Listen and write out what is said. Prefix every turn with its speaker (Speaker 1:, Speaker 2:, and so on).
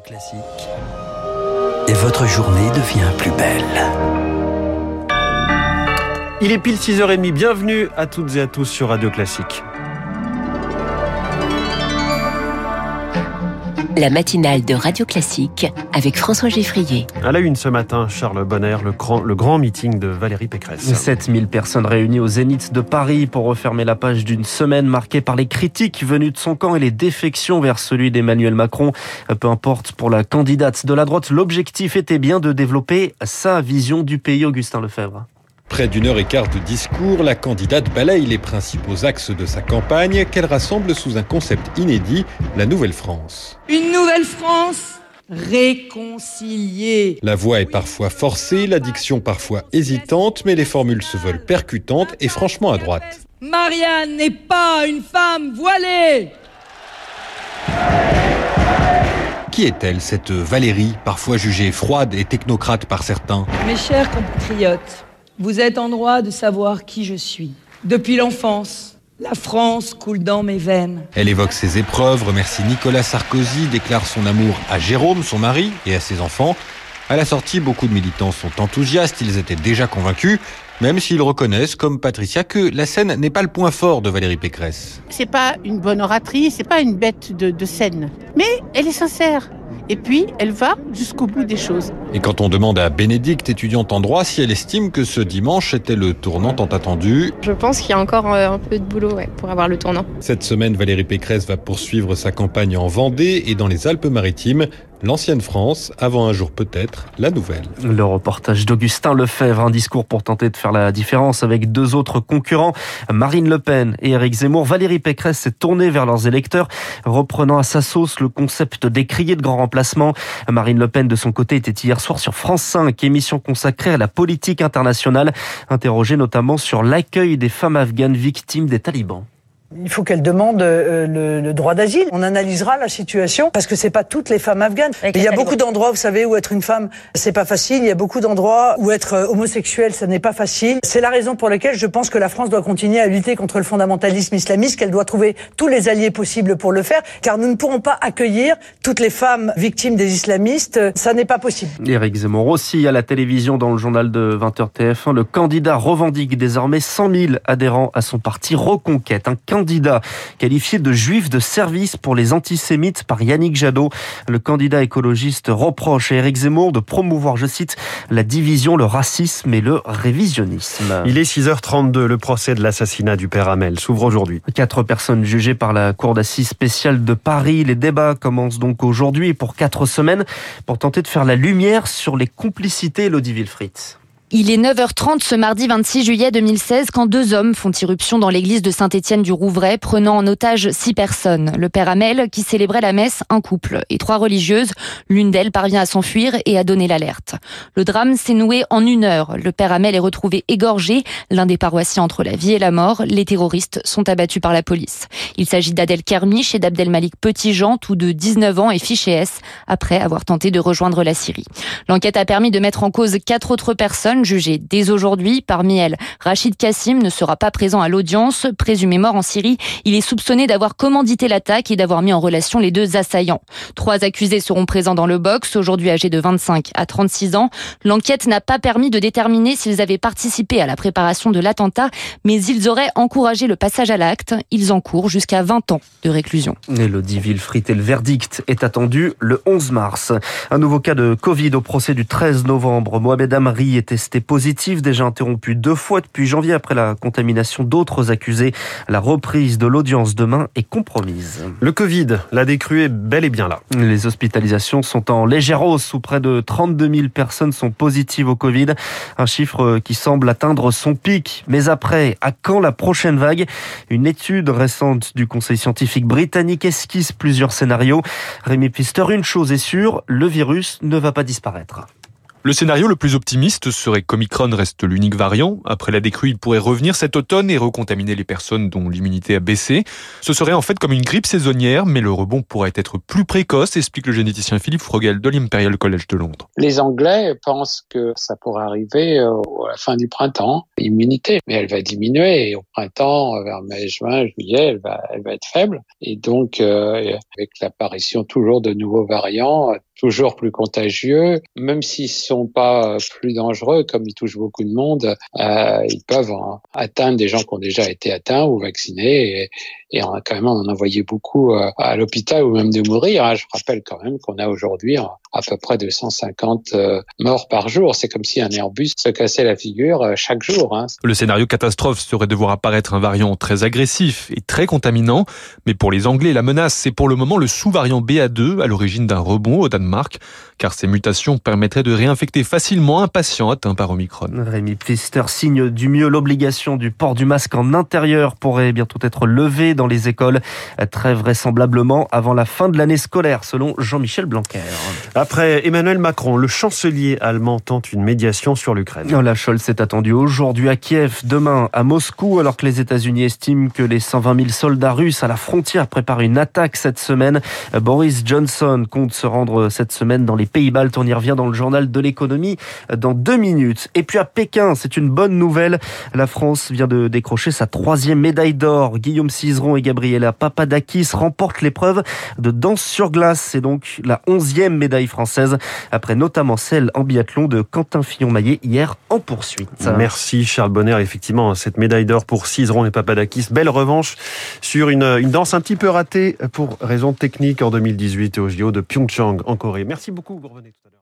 Speaker 1: Classique. Et votre journée devient plus belle.
Speaker 2: Il est pile 6h30. Bienvenue à toutes et à tous sur Radio Classique.
Speaker 3: La matinale de Radio Classique avec François Geffrier.
Speaker 2: À la une ce matin, Charles Bonner, le grand, le grand meeting de Valérie Pécresse.
Speaker 4: 7000 personnes réunies au Zénith de Paris pour refermer la page d'une semaine marquée par les critiques venues de son camp et les défections vers celui d'Emmanuel Macron. Peu importe pour la candidate de la droite, l'objectif était bien de développer sa vision du pays, Augustin Lefebvre.
Speaker 5: Près d'une heure et quart de discours, la candidate balaye les principaux axes de sa campagne qu'elle rassemble sous un concept inédit, la Nouvelle France.
Speaker 6: Une nouvelle France réconciliée.
Speaker 5: La voix est parfois forcée, la diction parfois hésitante, mais les formules se veulent percutantes et franchement à droite.
Speaker 6: Marianne n'est pas une femme voilée.
Speaker 5: Qui est-elle, cette Valérie, parfois jugée froide et technocrate par certains?
Speaker 6: Mes chers compatriotes, vous êtes en droit de savoir qui je suis. Depuis l'enfance, la France coule dans mes veines.
Speaker 5: Elle évoque ses épreuves, remercie Nicolas Sarkozy, déclare son amour à Jérôme, son mari, et à ses enfants. À la sortie, beaucoup de militants sont enthousiastes, ils étaient déjà convaincus, même s'ils reconnaissent, comme Patricia, que la scène n'est pas le point fort de Valérie Pécresse.
Speaker 7: C'est pas une bonne oratrice, c'est pas une bête de, de scène, mais elle est sincère. Et puis, elle va jusqu'au bout des choses.
Speaker 5: Et quand on demande à Bénédicte, étudiante en droit, si elle estime que ce dimanche était le tournant tant attendu,
Speaker 8: Je pense qu'il y a encore euh, un peu de boulot ouais, pour avoir le tournant.
Speaker 5: cette semaine, Valérie Pécresse va poursuivre sa campagne en Vendée et dans les Alpes-Maritimes. L'ancienne France, avant un jour peut-être, la nouvelle.
Speaker 4: Le reportage d'Augustin Lefebvre, un discours pour tenter de faire la différence avec deux autres concurrents, Marine Le Pen et Éric Zemmour. Valérie Pécresse s'est tournée vers leurs électeurs, reprenant à sa sauce le concept décrié de grand remplacement. Marine Le Pen, de son côté, était hier soir sur France 5, émission consacrée à la politique internationale, interrogée notamment sur l'accueil des femmes afghanes victimes des talibans.
Speaker 9: Il faut qu'elle demande euh, le, le droit d'asile. On analysera la situation parce que c'est pas toutes les femmes afghanes. Il y a beaucoup d'endroits, vous savez, où être une femme, c'est pas facile. Il y a beaucoup d'endroits où être euh, homosexuel, ça n'est pas facile. C'est la raison pour laquelle je pense que la France doit continuer à lutter contre le fondamentalisme islamiste, qu'elle doit trouver tous les alliés possibles pour le faire, car nous ne pourrons pas accueillir toutes les femmes victimes des islamistes. Ça n'est pas possible.
Speaker 4: Éric Zemmour aussi à la télévision dans le journal de 20h TF1. Le candidat revendique désormais 100 000 adhérents à son parti Reconquête. Un candidat qualifié de juif de service pour les antisémites par Yannick Jadot. Le candidat écologiste reproche à Éric Zemmour de promouvoir, je cite, la division, le racisme et le révisionnisme.
Speaker 2: Il est 6h32. Le procès de l'assassinat du père Hamel s'ouvre aujourd'hui.
Speaker 4: Quatre personnes jugées par la Cour d'assises spéciale de Paris. Les débats commencent donc aujourd'hui et pour quatre semaines pour tenter de faire la lumière sur les complicités Elodie Wilfried.
Speaker 10: Il est 9h30 ce mardi 26 juillet 2016 quand deux hommes font irruption dans l'église de Saint-Étienne du Rouvray prenant en otage six personnes. Le père Hamel qui célébrait la messe, un couple et trois religieuses. L'une d'elles parvient à s'enfuir et à donner l'alerte. Le drame s'est noué en une heure. Le père Hamel est retrouvé égorgé, l'un des paroissiens entre la vie et la mort. Les terroristes sont abattus par la police. Il s'agit d'Adel Kermiche et d'Abdelmalik Petitjean, tous de 19 ans et fichés S, après avoir tenté de rejoindre la Syrie. L'enquête a permis de mettre en cause quatre autres personnes jugées dès aujourd'hui. Parmi elles, Rachid Kassim ne sera pas présent à l'audience. Présumé mort en Syrie, il est soupçonné d'avoir commandité l'attaque et d'avoir mis en relation les deux assaillants. Trois accusés seront présents dans le box, aujourd'hui âgés de 25 à 36 ans. L'enquête n'a pas permis de déterminer s'ils avaient participé à la préparation de l'attentat, mais ils auraient encouragé le passage à l'acte. Ils encourent jusqu'à 20 ans de réclusion.
Speaker 4: Elodie Wilfried et le verdict est attendu le 11 mars. Un nouveau cas de Covid au procès du 13 novembre. Mohamed Amri est testé positif, déjà interrompu deux fois depuis janvier après la contamination d'autres accusés. La reprise de l'audience demain est compromise.
Speaker 2: Le Covid, la décrue est bel et bien là.
Speaker 4: Les hospitalisations sont en légère hausse où près de 32 000 personnes sont positives au Covid. Un chiffre qui semble atteindre son pic. Mais après, à quand la prochaine vague? Une étude récente du Conseil scientifique britannique esquisse plusieurs scénarios. Rémi Pister, une chose est sûre, le virus ne va pas disparaître.
Speaker 11: Le scénario le plus optimiste serait qu'Omicron reste l'unique variant. Après la décrue, il pourrait revenir cet automne et recontaminer les personnes dont l'immunité a baissé. Ce serait en fait comme une grippe saisonnière, mais le rebond pourrait être plus précoce, explique le généticien Philippe Frogel de l'Imperial College de Londres.
Speaker 12: Les Anglais pensent que ça pourrait arriver euh, à la fin du printemps, immunité, mais elle va diminuer au printemps, vers mai, juin, juillet, elle va, elle va être faible. Et donc, euh, avec l'apparition toujours de nouveaux variants, toujours plus contagieux, même s'ils sont pas plus dangereux, comme ils touchent beaucoup de monde, euh, ils peuvent atteindre des gens qui ont déjà été atteints ou vaccinés, et on a quand même en envoyé beaucoup euh, à l'hôpital ou même de mourir. Hein. Je rappelle quand même qu'on a aujourd'hui à peu près 250 euh, morts par jour. C'est comme si un Airbus se cassait la figure euh, chaque jour. Hein.
Speaker 11: Le scénario catastrophe serait de voir apparaître un variant très agressif et très contaminant, mais pour les Anglais, la menace, c'est pour le moment le sous-variant BA2 à l'origine d'un rebond au Danemark, car ces mutations permettraient de réinfecter facilement un patient atteint par Omicron.
Speaker 4: Rémi Pfister signe du mieux l'obligation du port du masque en intérieur pourrait bientôt être levée dans les écoles, très vraisemblablement avant la fin de l'année scolaire, selon Jean-Michel Blanquer.
Speaker 2: Après Emmanuel Macron, le chancelier allemand tente une médiation sur l'Ukraine.
Speaker 4: La Scholz est attendu aujourd'hui à Kiev, demain à Moscou, alors que les États-Unis estiment que les 120 000 soldats russes à la frontière préparent une attaque cette semaine. Boris Johnson compte se rendre cette semaine dans les Pays-Baltes. On y revient dans le journal de l'économie dans deux minutes. Et puis à Pékin, c'est une bonne nouvelle. La France vient de décrocher sa troisième médaille d'or. Guillaume Cizeron et Gabriela Papadakis remportent l'épreuve de danse sur glace. C'est donc la onzième médaille française, après notamment celle en biathlon de Quentin Fillon-Maillet hier en poursuite.
Speaker 2: Merci Charles Bonner. Effectivement, cette médaille d'or pour Cizeron et Papadakis. Belle revanche sur une, danse un petit peu ratée pour raison technique en 2018 au JO de Pyeongchang en Corée. Merci beaucoup. Vous revenez tout à l'heure.